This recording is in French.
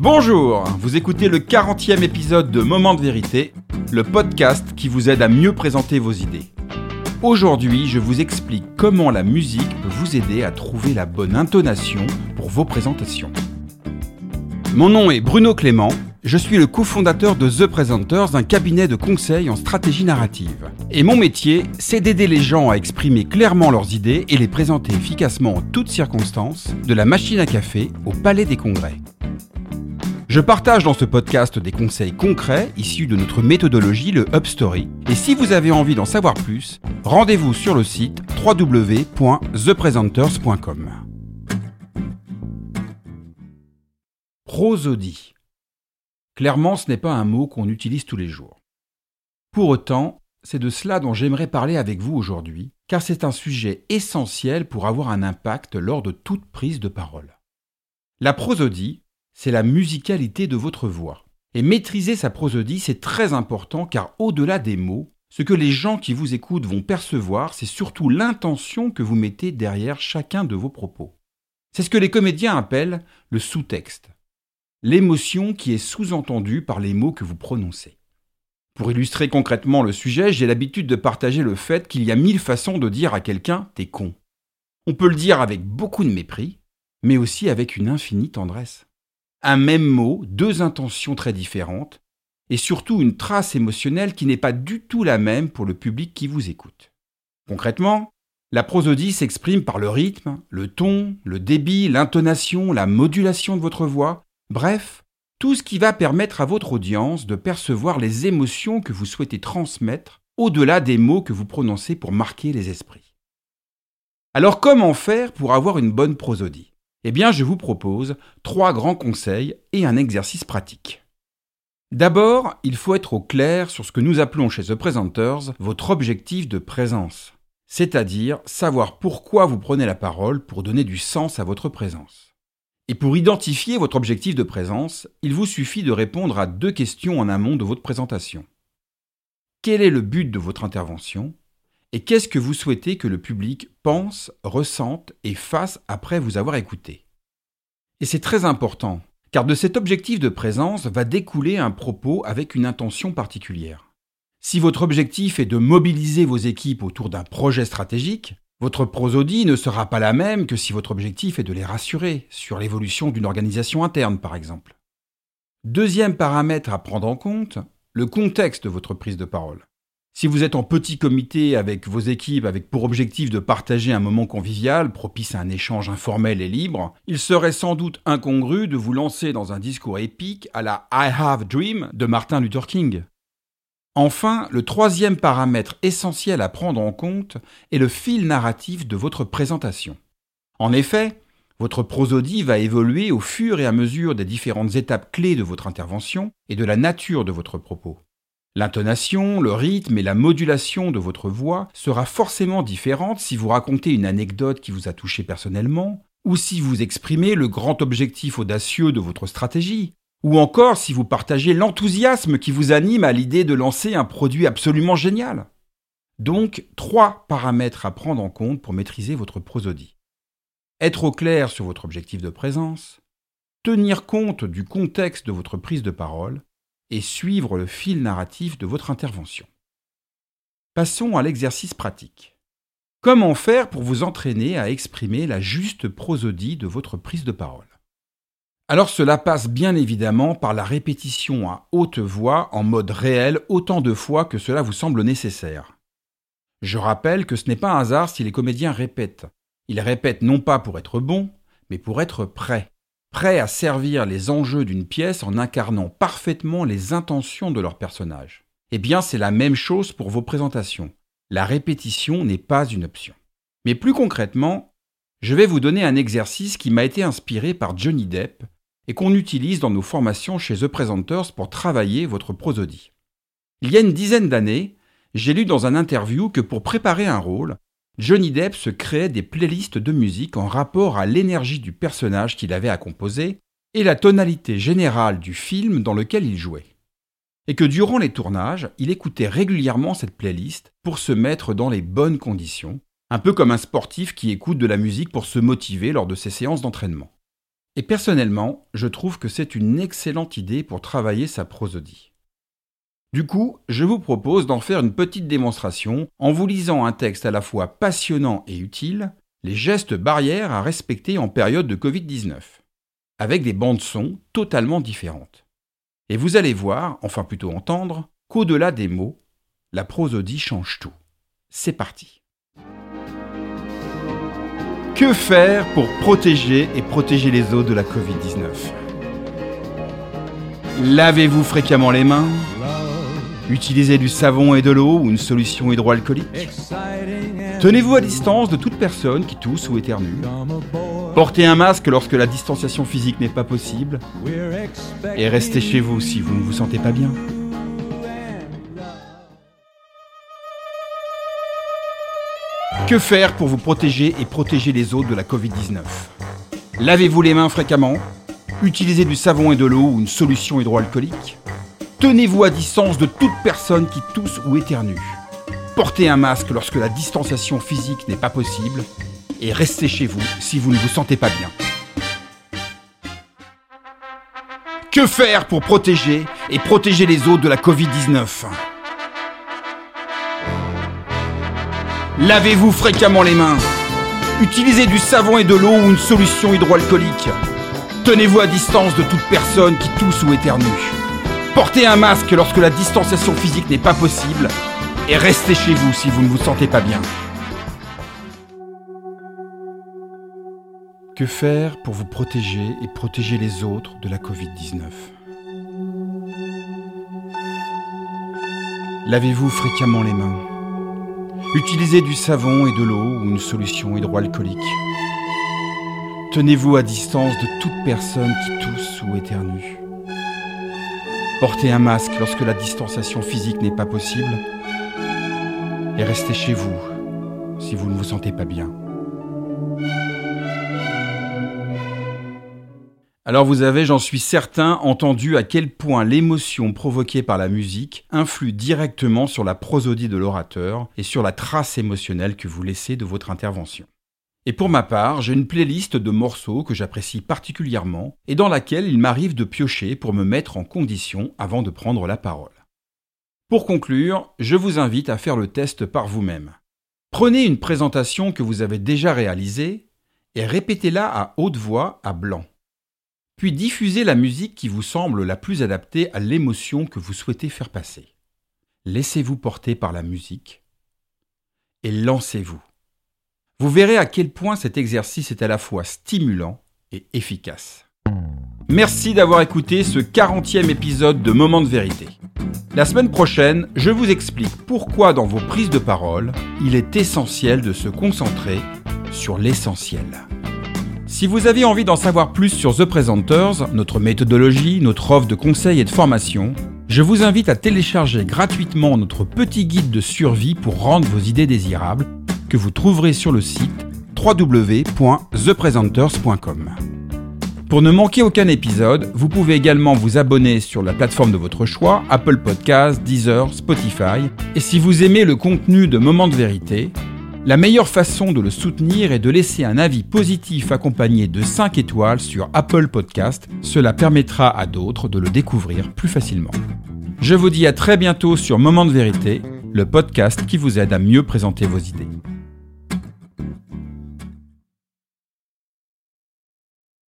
Bonjour, vous écoutez le 40e épisode de Moment de vérité, le podcast qui vous aide à mieux présenter vos idées. Aujourd'hui, je vous explique comment la musique peut vous aider à trouver la bonne intonation pour vos présentations. Mon nom est Bruno Clément, je suis le cofondateur de The Presenters, un cabinet de conseil en stratégie narrative. Et mon métier, c'est d'aider les gens à exprimer clairement leurs idées et les présenter efficacement en toutes circonstances, de la machine à café au palais des congrès. Je partage dans ce podcast des conseils concrets issus de notre méthodologie, le Upstory. Et si vous avez envie d'en savoir plus, rendez-vous sur le site www.thepresenters.com. Prosodie. Clairement, ce n'est pas un mot qu'on utilise tous les jours. Pour autant, c'est de cela dont j'aimerais parler avec vous aujourd'hui, car c'est un sujet essentiel pour avoir un impact lors de toute prise de parole. La prosodie, c'est la musicalité de votre voix. Et maîtriser sa prosodie, c'est très important car au-delà des mots, ce que les gens qui vous écoutent vont percevoir, c'est surtout l'intention que vous mettez derrière chacun de vos propos. C'est ce que les comédiens appellent le sous-texte, l'émotion qui est sous-entendue par les mots que vous prononcez. Pour illustrer concrètement le sujet, j'ai l'habitude de partager le fait qu'il y a mille façons de dire à quelqu'un t'es con. On peut le dire avec beaucoup de mépris, mais aussi avec une infinie tendresse un même mot, deux intentions très différentes, et surtout une trace émotionnelle qui n'est pas du tout la même pour le public qui vous écoute. Concrètement, la prosodie s'exprime par le rythme, le ton, le débit, l'intonation, la modulation de votre voix, bref, tout ce qui va permettre à votre audience de percevoir les émotions que vous souhaitez transmettre au-delà des mots que vous prononcez pour marquer les esprits. Alors comment faire pour avoir une bonne prosodie? Eh bien, je vous propose trois grands conseils et un exercice pratique. D'abord, il faut être au clair sur ce que nous appelons chez The Presenters votre objectif de présence, c'est-à-dire savoir pourquoi vous prenez la parole pour donner du sens à votre présence. Et pour identifier votre objectif de présence, il vous suffit de répondre à deux questions en amont de votre présentation. Quel est le but de votre intervention? Et qu'est-ce que vous souhaitez que le public pense, ressente et fasse après vous avoir écouté? Et c'est très important, car de cet objectif de présence va découler un propos avec une intention particulière. Si votre objectif est de mobiliser vos équipes autour d'un projet stratégique, votre prosodie ne sera pas la même que si votre objectif est de les rassurer sur l'évolution d'une organisation interne, par exemple. Deuxième paramètre à prendre en compte, le contexte de votre prise de parole. Si vous êtes en petit comité avec vos équipes avec pour objectif de partager un moment convivial, propice à un échange informel et libre, il serait sans doute incongru de vous lancer dans un discours épique à la I Have Dream de Martin Luther King. Enfin, le troisième paramètre essentiel à prendre en compte est le fil narratif de votre présentation. En effet, votre prosodie va évoluer au fur et à mesure des différentes étapes clés de votre intervention et de la nature de votre propos. L'intonation, le rythme et la modulation de votre voix sera forcément différente si vous racontez une anecdote qui vous a touché personnellement, ou si vous exprimez le grand objectif audacieux de votre stratégie, ou encore si vous partagez l'enthousiasme qui vous anime à l'idée de lancer un produit absolument génial. Donc, trois paramètres à prendre en compte pour maîtriser votre prosodie. Être au clair sur votre objectif de présence, tenir compte du contexte de votre prise de parole, et suivre le fil narratif de votre intervention. Passons à l'exercice pratique. Comment faire pour vous entraîner à exprimer la juste prosodie de votre prise de parole? Alors cela passe bien évidemment par la répétition à haute voix en mode réel autant de fois que cela vous semble nécessaire. Je rappelle que ce n'est pas un hasard si les comédiens répètent. Ils répètent non pas pour être bons, mais pour être prêts prêts à servir les enjeux d'une pièce en incarnant parfaitement les intentions de leur personnage. Eh bien, c'est la même chose pour vos présentations. La répétition n'est pas une option. Mais plus concrètement, je vais vous donner un exercice qui m'a été inspiré par Johnny Depp et qu'on utilise dans nos formations chez The Presenters pour travailler votre prosodie. Il y a une dizaine d'années, j'ai lu dans un interview que pour préparer un rôle, Johnny Depp se créait des playlists de musique en rapport à l'énergie du personnage qu'il avait à composer et la tonalité générale du film dans lequel il jouait. Et que durant les tournages, il écoutait régulièrement cette playlist pour se mettre dans les bonnes conditions, un peu comme un sportif qui écoute de la musique pour se motiver lors de ses séances d'entraînement. Et personnellement, je trouve que c'est une excellente idée pour travailler sa prosodie. Du coup, je vous propose d'en faire une petite démonstration en vous lisant un texte à la fois passionnant et utile, les gestes barrières à respecter en période de Covid-19, avec des bandes son totalement différentes. Et vous allez voir, enfin plutôt entendre, qu'au-delà des mots, la prosodie change tout. C'est parti. Que faire pour protéger et protéger les autres de la Covid-19 Lavez-vous fréquemment les mains? Utilisez du savon et de l'eau ou une solution hydroalcoolique Tenez-vous à distance de toute personne qui tousse ou éternue. Portez un masque lorsque la distanciation physique n'est pas possible. Et restez chez vous si vous ne vous sentez pas bien. Que faire pour vous protéger et protéger les autres de la Covid-19? Lavez-vous les mains fréquemment? Utilisez du savon et de l'eau ou une solution hydroalcoolique? Tenez-vous à distance de toute personne qui tousse ou éternue. Portez un masque lorsque la distanciation physique n'est pas possible. Et restez chez vous si vous ne vous sentez pas bien. Que faire pour protéger et protéger les autres de la Covid-19? Lavez-vous fréquemment les mains. Utilisez du savon et de l'eau ou une solution hydroalcoolique. Tenez-vous à distance de toute personne qui tousse ou éternue. Portez un masque lorsque la distanciation physique n'est pas possible. Et restez chez vous si vous ne vous sentez pas bien. Que faire pour vous protéger et protéger les autres de la Covid-19? Lavez-vous fréquemment les mains. Utilisez du savon et de l'eau ou une solution hydroalcoolique. Tenez-vous à distance de toute personne qui tousse ou éternue. Portez un masque lorsque la distanciation physique n'est pas possible. Et restez chez vous si vous ne vous sentez pas bien. Alors vous avez, j'en suis certain, entendu à quel point l'émotion provoquée par la musique influe directement sur la prosodie de l'orateur et sur la trace émotionnelle que vous laissez de votre intervention. Et pour ma part, j'ai une playlist de morceaux que j'apprécie particulièrement et dans laquelle il m'arrive de piocher pour me mettre en condition avant de prendre la parole. Pour conclure, je vous invite à faire le test par vous-même. Prenez une présentation que vous avez déjà réalisée et répétez-la à haute voix à blanc puis diffusez la musique qui vous semble la plus adaptée à l'émotion que vous souhaitez faire passer. Laissez-vous porter par la musique et lancez-vous. Vous verrez à quel point cet exercice est à la fois stimulant et efficace. Merci d'avoir écouté ce 40e épisode de Moment de vérité. La semaine prochaine, je vous explique pourquoi dans vos prises de parole, il est essentiel de se concentrer sur l'essentiel. Si vous avez envie d'en savoir plus sur The Presenters, notre méthodologie, notre offre de conseils et de formation, je vous invite à télécharger gratuitement notre petit guide de survie pour rendre vos idées désirables, que vous trouverez sur le site www.thepresenters.com. Pour ne manquer aucun épisode, vous pouvez également vous abonner sur la plateforme de votre choix, Apple Podcasts, Deezer, Spotify. Et si vous aimez le contenu de Moments de vérité, la meilleure façon de le soutenir est de laisser un avis positif accompagné de 5 étoiles sur Apple Podcast. Cela permettra à d'autres de le découvrir plus facilement. Je vous dis à très bientôt sur Moment de vérité, le podcast qui vous aide à mieux présenter vos idées.